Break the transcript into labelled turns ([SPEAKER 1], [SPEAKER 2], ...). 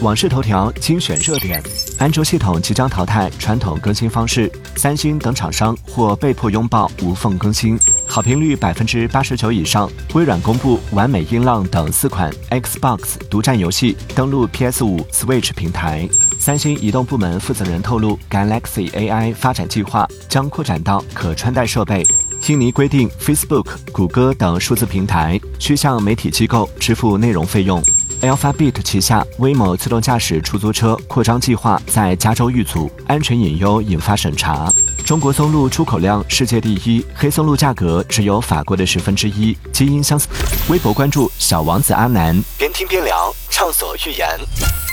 [SPEAKER 1] 网视头条精选热点：安卓系统即将淘汰传统更新方式，三星等厂商或被迫拥抱无缝更新，好评率百分之八十九以上。微软公布完美音浪等四款 Xbox 独占游戏登陆 PS 五、Switch 平台。三星移动部门负责人透露，Galaxy AI 发展计划将扩展到可穿戴设备。印尼规定，Facebook、谷歌等数字平台需向媒体机构支付内容费用。Alphabet 旗下威某自动驾驶出租车扩张计划在加州遇阻，安全隐忧引发审查。中国松露出口量世界第一，黑松露价格只有法国的十分之一，基因相似。微博关注小王子阿南，边听边聊，畅所欲言。